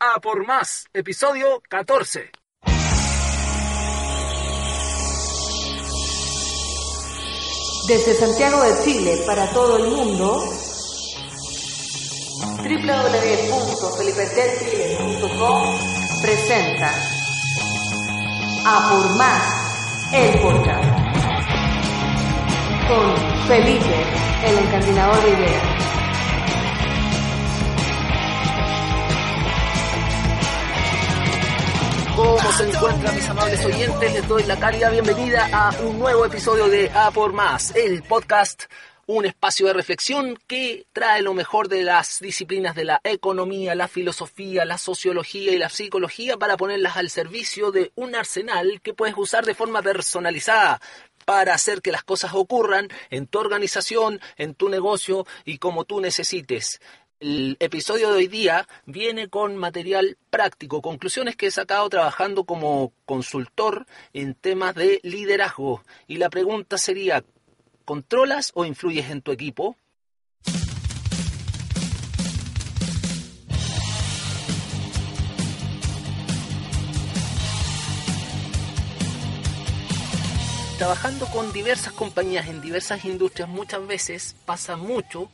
A por Más, episodio 14. Desde Santiago de Chile para todo el mundo, www.felipetelchile.com presenta A por Más, el podcast. Con Felipe, el encandinador de ideas. ¿Cómo se encuentran mis amables oyentes? Les doy la cálida bienvenida a un nuevo episodio de A por Más, el podcast, un espacio de reflexión que trae lo mejor de las disciplinas de la economía, la filosofía, la sociología y la psicología para ponerlas al servicio de un arsenal que puedes usar de forma personalizada para hacer que las cosas ocurran en tu organización, en tu negocio y como tú necesites. El episodio de hoy día viene con material práctico, conclusiones que he sacado trabajando como consultor en temas de liderazgo. Y la pregunta sería, ¿controlas o influyes en tu equipo? Trabajando con diversas compañías en diversas industrias muchas veces pasa mucho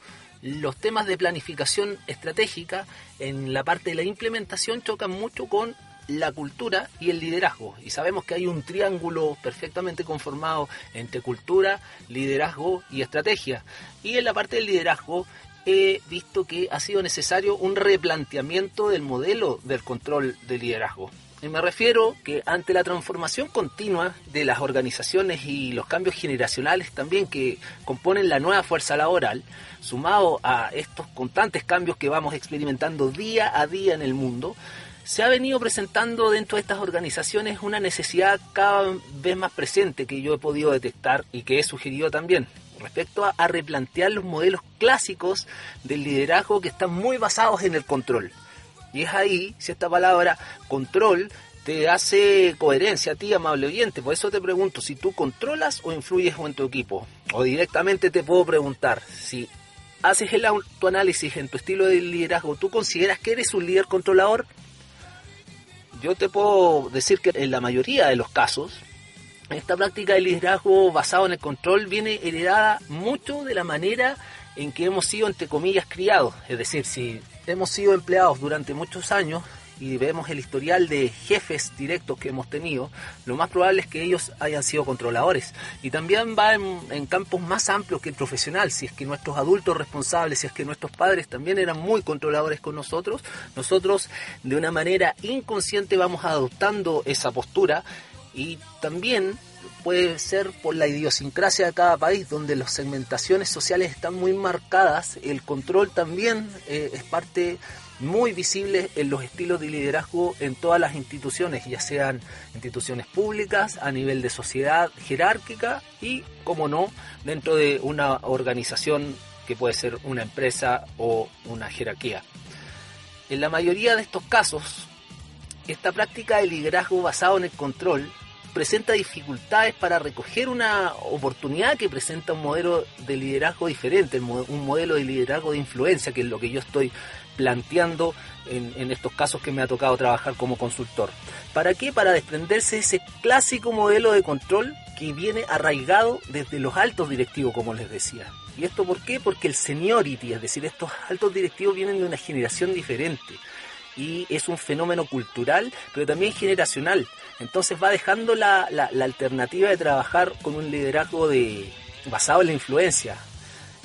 los temas de planificación estratégica en la parte de la implementación chocan mucho con la cultura y el liderazgo. Y sabemos que hay un triángulo perfectamente conformado entre cultura, liderazgo y estrategia. Y en la parte del liderazgo he visto que ha sido necesario un replanteamiento del modelo del control de liderazgo. Y me refiero que ante la transformación continua de las organizaciones y los cambios generacionales también que componen la nueva fuerza laboral, sumado a estos constantes cambios que vamos experimentando día a día en el mundo, se ha venido presentando dentro de estas organizaciones una necesidad cada vez más presente que yo he podido detectar y que he sugerido también respecto a, a replantear los modelos clásicos del liderazgo que están muy basados en el control. Y es ahí, si esta palabra control te hace coherencia a ti, amable oyente. Por eso te pregunto si tú controlas o influyes en tu equipo. O directamente te puedo preguntar si haces el autoanálisis en tu estilo de liderazgo, ¿tú consideras que eres un líder controlador? Yo te puedo decir que en la mayoría de los casos, esta práctica de liderazgo basado en el control viene heredada mucho de la manera en que hemos sido, entre comillas, criados. Es decir, si hemos sido empleados durante muchos años y vemos el historial de jefes directos que hemos tenido, lo más probable es que ellos hayan sido controladores. Y también va en, campos más amplios que el profesional. Si es que nuestros adultos responsables, si es que nuestros padres también eran muy controladores con nosotros, nosotros de una manera inconsciente vamos adoptando esa postura y también puede ser por la idiosincrasia de cada país, donde las segmentaciones sociales están muy marcadas, el control también eh, es parte muy visible en los estilos de liderazgo en todas las instituciones, ya sean instituciones públicas, a nivel de sociedad jerárquica y, como no, dentro de una organización que puede ser una empresa o una jerarquía. En la mayoría de estos casos, esta práctica de liderazgo basado en el control presenta dificultades para recoger una oportunidad que presenta un modelo de liderazgo diferente, un modelo de liderazgo de influencia, que es lo que yo estoy planteando en, estos casos que me ha tocado trabajar como consultor. ¿Para qué? Para desprenderse de ese clásico modelo de control que viene arraigado desde los altos directivos, como les decía. ¿Y esto por qué? Porque el seniority, es decir, estos altos directivos vienen de una generación diferente y es un fenómeno cultural, pero también generacional. Entonces va dejando la, la, alternativa de trabajar con un liderazgo de, basado en la influencia.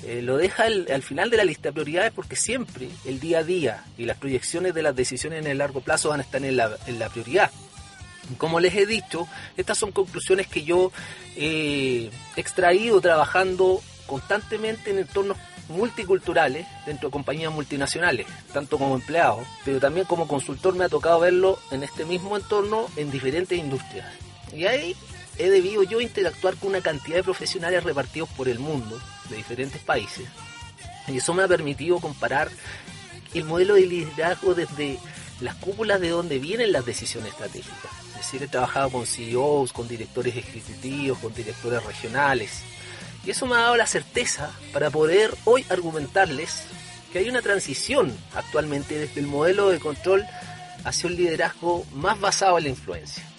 Eh, lo deja al final de la lista de prioridades porque siempre el día a día y las proyecciones de las decisiones en el largo plazo van a estar en la, en la prioridad. Como les he dicho, estas son conclusiones que yo he extraído trabajando constantemente en entornos multiculturales dentro de compañías multinacionales, tanto como empleado, pero también como consultor me ha tocado verlo en este mismo entorno en diferentes industrias. Y ahí he debido yo interactuar con una cantidad de profesionales repartidos por el mundo, de diferentes países, y eso me ha permitido comparar el modelo de liderazgo desde las cúpulas de donde vienen las decisiones estratégicas. Es decir, he trabajado con CEOs, con directores ejecutivos, con directores regionales, y eso me ha dado la certeza para poder hoy argumentarles que hay una transición actualmente desde el modelo de control hacia un liderazgo más basado en la influencia.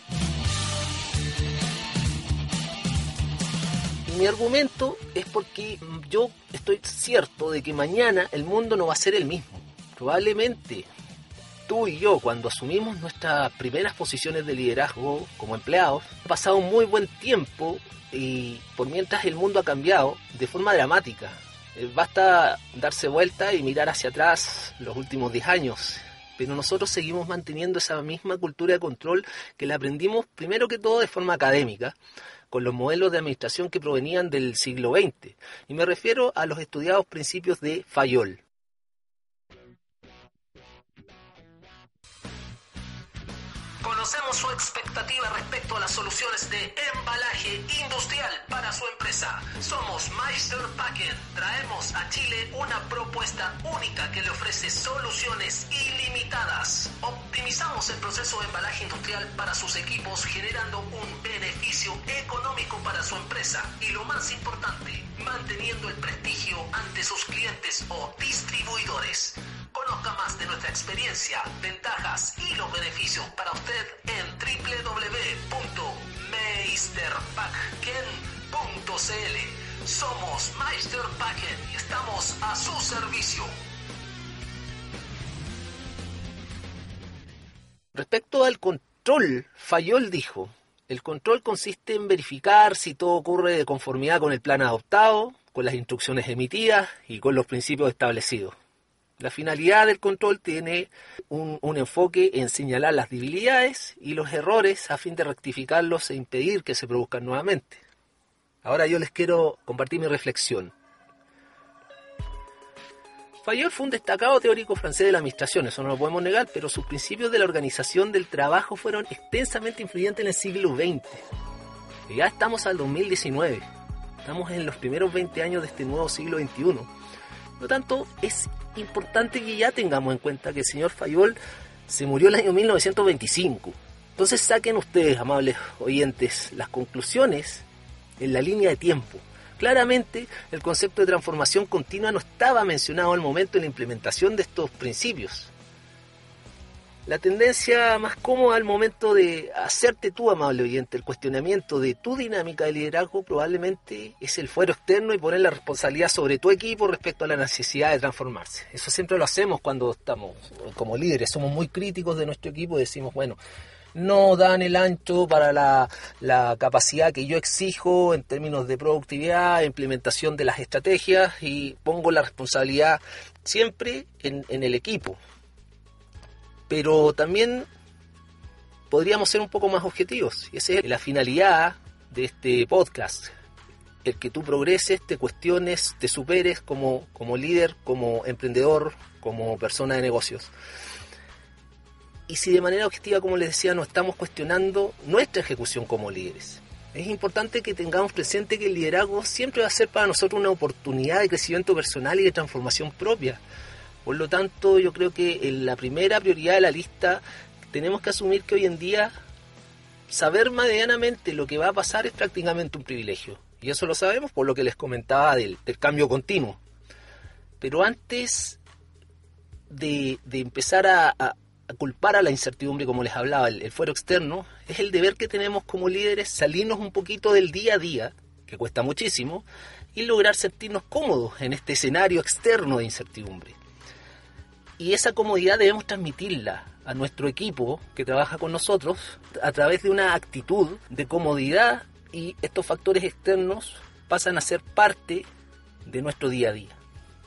mi argumento es porque yo estoy cierto de que mañana el mundo no va a ser el mismo. Probablemente tú y yo, cuando asumimos nuestras primeras posiciones de liderazgo como empleados, ha pasado un muy buen tiempo y por mientras el mundo ha cambiado de forma dramática. Eh, basta darse vuelta y mirar hacia atrás los últimos 10 años. Pero nosotros seguimos manteniendo esa misma cultura de control que la aprendimos primero que todo de forma académica, con los modelos de administración que provenían del siglo XX. Y me refiero a los estudiados principios de Fayol. Conocemos su expectativa respecto a las soluciones de embalaje industrial para su empresa. Somos Meister Packen. Traemos a Chile una propuesta única que le ofrece soluciones ilimitadas. Optimizamos el proceso de embalaje industrial para sus equipos generando un beneficio económico para su empresa. Y lo más importante, manteniendo el prestigio ante sus clientes o distribuidores. Conozca más de nuestra experiencia, ventajas y los beneficios para usted en www.meisterpacken.cl. Somos Meister Packen y estamos a su servicio. Respecto al control, Fayol dijo, el control consiste en verificar si todo ocurre de conformidad con el plan adoptado, con las instrucciones emitidas y con los principios establecidos. La finalidad del control tiene un, enfoque en señalar las debilidades y los errores a fin de rectificarlos e impedir que se produzcan nuevamente. Ahora yo les quiero compartir mi reflexión. Fayol fue un destacado teórico francés de la administración, eso no lo podemos negar, pero sus principios de la organización del trabajo fueron extensamente influyentes en el siglo XX. Y ya estamos al 2019, estamos en los primeros 20 años de este nuevo siglo XXI. Por lo tanto, es importante que ya tengamos en cuenta que el señor Fayol se murió el año 1925. Entonces saquen ustedes, amables oyentes, las conclusiones en la línea de tiempo. Claramente el concepto de transformación continua no estaba mencionado al momento de la implementación de estos principios. La tendencia más cómoda al momento de hacerte tú, amable oyente, el cuestionamiento de tu dinámica de liderazgo probablemente es el fuero externo y poner la responsabilidad sobre tu equipo respecto a la necesidad de transformarse. Eso siempre lo hacemos cuando estamos como líderes, somos muy críticos de nuestro equipo y decimos, bueno, no dan el ancho para la, capacidad que yo exijo en términos de productividad, implementación de las estrategias y pongo la responsabilidad siempre en, en el equipo pero también podríamos ser un poco más objetivos. Y esa es la finalidad de este podcast. El que tú progreses, te cuestiones, te superes como, como líder, como emprendedor, como persona de negocios. Y si de manera objetiva, como les decía, no estamos cuestionando nuestra ejecución como líderes. Es importante que tengamos presente que el liderazgo siempre va a ser para nosotros una oportunidad de crecimiento personal y de transformación propia por lo tanto, yo creo que en la primera prioridad de la lista tenemos que asumir que hoy en día saber medianamente lo que va a pasar es prácticamente un privilegio. Y eso lo sabemos por lo que les comentaba del, cambio continuo. Pero antes de, empezar a, culpar a la incertidumbre, como les hablaba, el, el fuero externo, es el deber que tenemos como líderes salirnos un poquito del día a día, que cuesta muchísimo, y lograr sentirnos cómodos en este escenario externo de incertidumbre. Y esa comodidad debemos transmitirla a nuestro equipo que trabaja con nosotros a través de una actitud de comodidad y estos factores externos pasan a ser parte de nuestro día a día.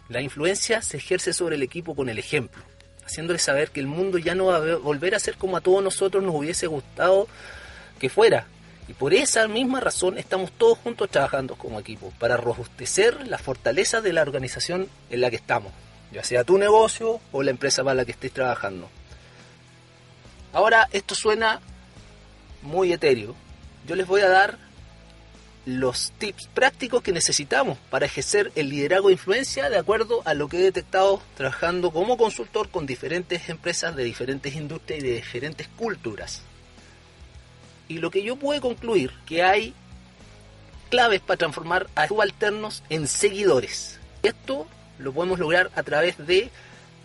La influencia se ejerce sobre el equipo con el ejemplo, haciéndole saber que el mundo ya no va a volver a ser como a todos nosotros nos hubiese gustado que fuera. Y por esa misma razón estamos todos juntos trabajando como equipo, para robustecer la fortaleza de la organización en la que estamos ya sea tu negocio o la empresa para la que estés trabajando. Ahora, esto suena muy etéreo. Yo les voy a dar los tips prácticos que necesitamos para ejercer el liderazgo de influencia de acuerdo a lo que he detectado trabajando como consultor con diferentes empresas de diferentes industrias y de diferentes culturas. Y lo que yo puedo concluir que hay claves para transformar a subalternos en seguidores. Esto lo podemos lograr a través de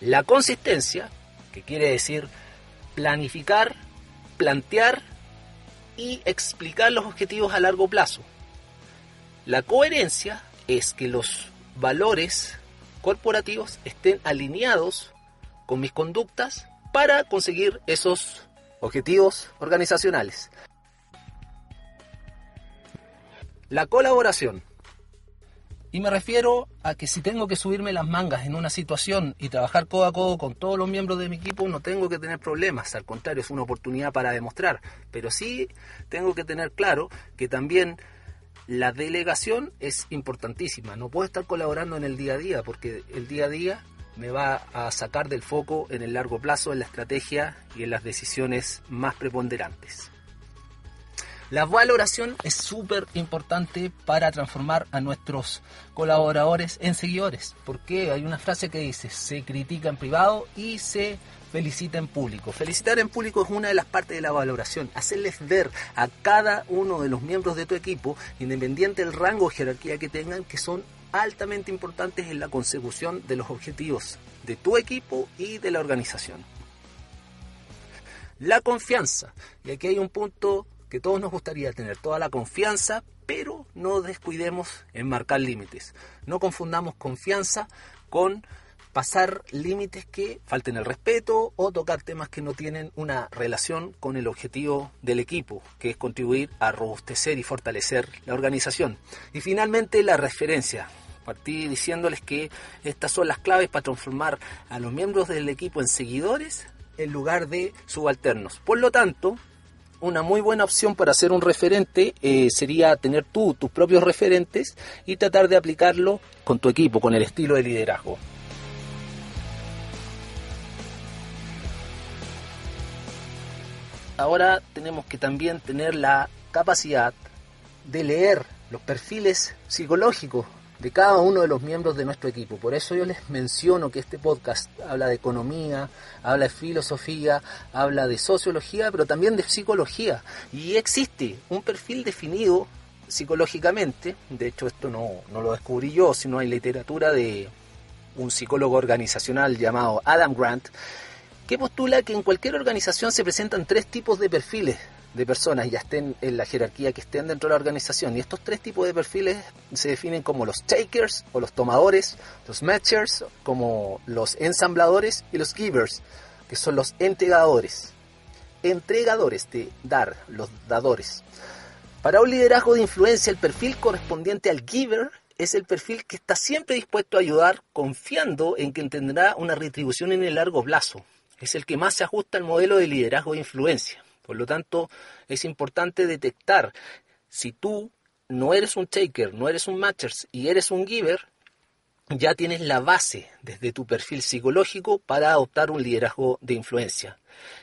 la consistencia, que quiere decir planificar, plantear y explicar los objetivos a largo plazo. La coherencia es que los valores corporativos estén alineados con mis conductas para conseguir esos objetivos organizacionales. La colaboración. Y me refiero a que si tengo que subirme las mangas en una situación y trabajar codo a codo con todos los miembros de mi equipo, no tengo que tener problemas, al contrario, es una oportunidad para demostrar. Pero sí tengo que tener claro que también la delegación es importantísima. No puedo estar colaborando en el día a día porque el día a día me va a sacar del foco en el largo plazo, en la estrategia y en las decisiones más preponderantes. La valoración es súper importante para transformar a nuestros colaboradores en seguidores, porque hay una frase que dice, se critica en privado y se felicita en público. Felicitar en público es una de las partes de la valoración, hacerles ver a cada uno de los miembros de tu equipo, independiente del rango o jerarquía que tengan, que son altamente importantes en la consecución de los objetivos de tu equipo y de la organización. La confianza. Y aquí hay un punto que todos nos gustaría tener, toda la confianza, pero no descuidemos en marcar límites. No confundamos confianza con pasar límites que falten el respeto o tocar temas que no tienen una relación con el objetivo del equipo, que es contribuir a robustecer y fortalecer la organización. Y finalmente la referencia. Partí diciéndoles que estas son las claves para transformar a los miembros del equipo en seguidores en lugar de subalternos. Por lo tanto, una muy buena opción para ser un referente eh, sería tener tú tus propios referentes y tratar de aplicarlo con tu equipo, con el estilo de liderazgo. Ahora tenemos que también tener la capacidad de leer los perfiles psicológicos de cada uno de los miembros de nuestro equipo. Por eso yo les menciono que este podcast habla de economía, habla de filosofía, habla de sociología, pero también de psicología. Y existe un perfil definido psicológicamente, de hecho esto no, no lo descubrí yo, sino hay literatura de un psicólogo organizacional llamado Adam Grant, que postula que en cualquier organización se presentan tres tipos de perfiles de personas ya estén en la jerarquía que estén dentro de la organización. Y estos tres tipos de perfiles se definen como los takers o los tomadores, los matchers como los ensambladores y los givers, que son los entregadores. Entregadores de dar, los dadores. Para un liderazgo de influencia, el perfil correspondiente al giver es el perfil que está siempre dispuesto a ayudar, confiando en que tendrá una retribución en el largo plazo. Es el que más se ajusta al modelo de liderazgo de influencia. Por lo tanto, es importante detectar si tú no eres un taker, no eres un matcher y eres un giver, ya tienes la base desde tu perfil psicológico para adoptar un liderazgo de influencia.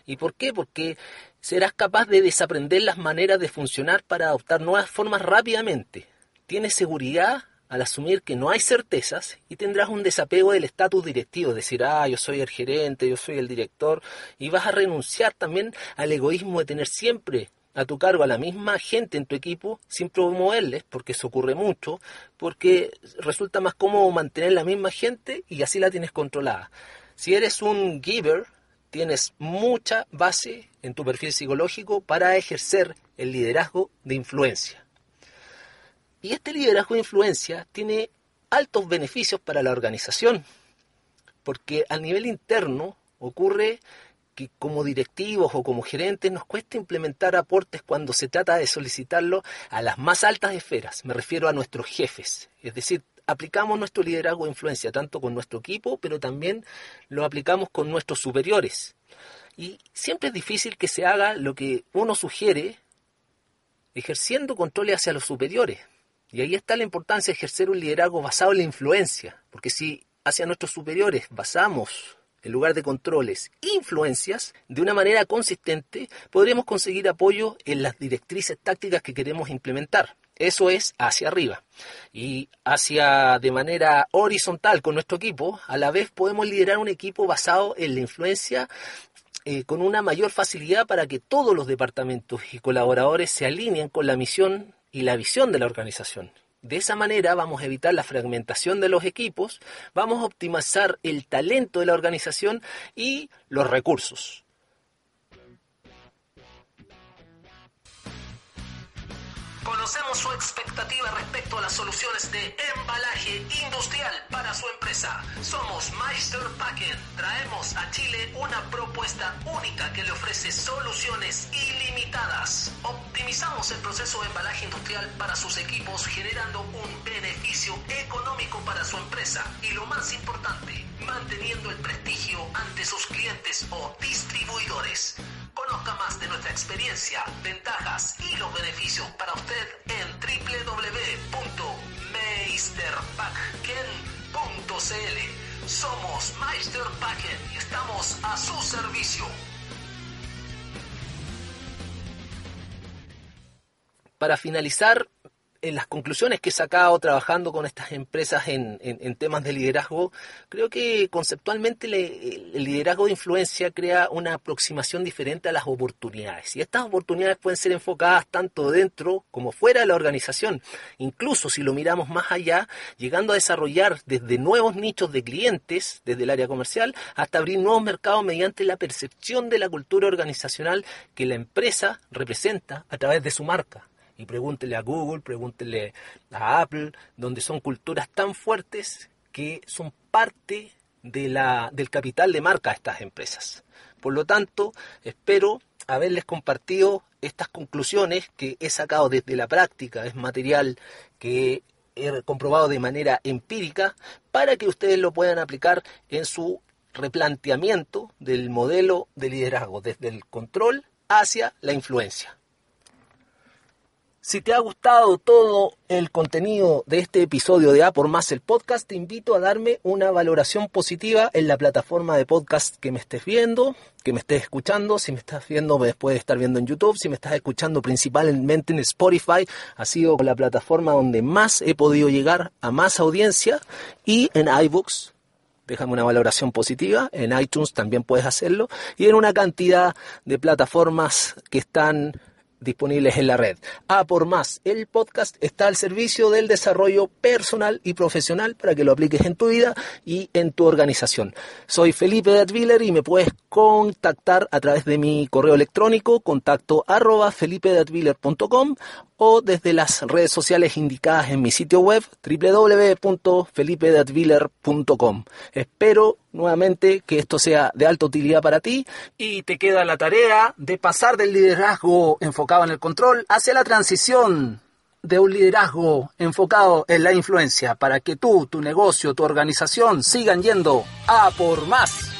¿Y por qué? Porque serás capaz de desaprender las maneras de funcionar para adoptar nuevas formas rápidamente. Tienes seguridad al asumir que no hay certezas y tendrás un desapego del estatus directivo, decir, ah, yo soy el gerente, yo soy el director, y vas a renunciar también al egoísmo de tener siempre a tu cargo a la misma gente en tu equipo sin promoverles, porque eso ocurre mucho, porque resulta más cómodo mantener la misma gente y así la tienes controlada. Si eres un giver, tienes mucha base en tu perfil psicológico para ejercer el liderazgo de influencia. Y este liderazgo de influencia tiene altos beneficios para la organización, porque a nivel interno ocurre que como directivos o como gerentes nos cuesta implementar aportes cuando se trata de solicitarlo a las más altas esferas, me refiero a nuestros jefes, es decir, aplicamos nuestro liderazgo de influencia tanto con nuestro equipo, pero también lo aplicamos con nuestros superiores. Y siempre es difícil que se haga lo que uno sugiere ejerciendo control hacia los superiores. Y ahí está la importancia de ejercer un liderazgo basado en la influencia, porque si hacia nuestros superiores basamos, en lugar de controles, influencias, de una manera consistente, podremos conseguir apoyo en las directrices tácticas que queremos implementar. Eso es hacia arriba. Y hacia de manera horizontal con nuestro equipo, a la vez podemos liderar un equipo basado en la influencia eh, con una mayor facilidad para que todos los departamentos y colaboradores se alineen con la misión y la visión de la organización. De esa manera vamos a evitar la fragmentación de los equipos, vamos a optimizar el talento de la organización y los recursos. Conocemos su expectativa respecto a las soluciones de embalaje industrial para su empresa. Somos Meister Packen. Traemos a Chile una propuesta única que le ofrece soluciones ilimitadas. Optimizamos el proceso de embalaje industrial para sus equipos generando un beneficio económico para su empresa. Y lo más importante, manteniendo el prestigio ante sus clientes o distribuidores. Conozca más de nuestra experiencia, ventajas y los beneficios para usted en www.meisterpacken.cl. Somos Meister Packen y estamos a su servicio. Para finalizar, en las conclusiones que he sacado trabajando con estas empresas en, temas de liderazgo, creo que conceptualmente el liderazgo de influencia crea una aproximación diferente a las oportunidades. Y estas oportunidades pueden ser enfocadas tanto dentro como fuera de la organización. Incluso si lo miramos más allá, llegando a desarrollar desde nuevos nichos de clientes, desde el área comercial, hasta abrir nuevos mercados mediante la percepción de la cultura organizacional que la empresa representa a través de su marca y pregúntele a Google, pregúntele a Apple, donde son culturas tan fuertes que son parte del capital de marca de estas empresas. Por lo tanto, espero haberles compartido estas conclusiones que he sacado desde la práctica, es material que he comprobado de manera empírica, para que ustedes lo puedan aplicar en su replanteamiento del modelo de liderazgo, desde el control hacia la influencia. Si te ha gustado todo el contenido de este episodio de A por Más el podcast, te invito a darme una valoración positiva en la plataforma de podcast que me estés viendo, que me estés escuchando. Si me estás viendo, después de estar viendo en YouTube. Si me estás escuchando principalmente en Spotify, ha sido la plataforma donde más he podido llegar a más audiencia. Y en iBooks, déjame una valoración positiva. En iTunes también puedes hacerlo. Y en una cantidad de plataformas que están disponibles en la red. A por más, el podcast está al servicio del desarrollo personal y profesional para que lo apliques en tu vida y en tu organización. Soy Felipe Datwiller y me puedes contactar a través de mi correo electrónico contacto arroba felipedatwiller.com o desde las redes sociales indicadas en mi sitio web www.felipedatwiller.com. Espero nuevamente que esto sea de alta utilidad para ti y te queda la tarea de pasar del liderazgo enfocado en el control hacia la transición de un liderazgo enfocado en la influencia para que tú, tu negocio, tu organización sigan yendo a por más.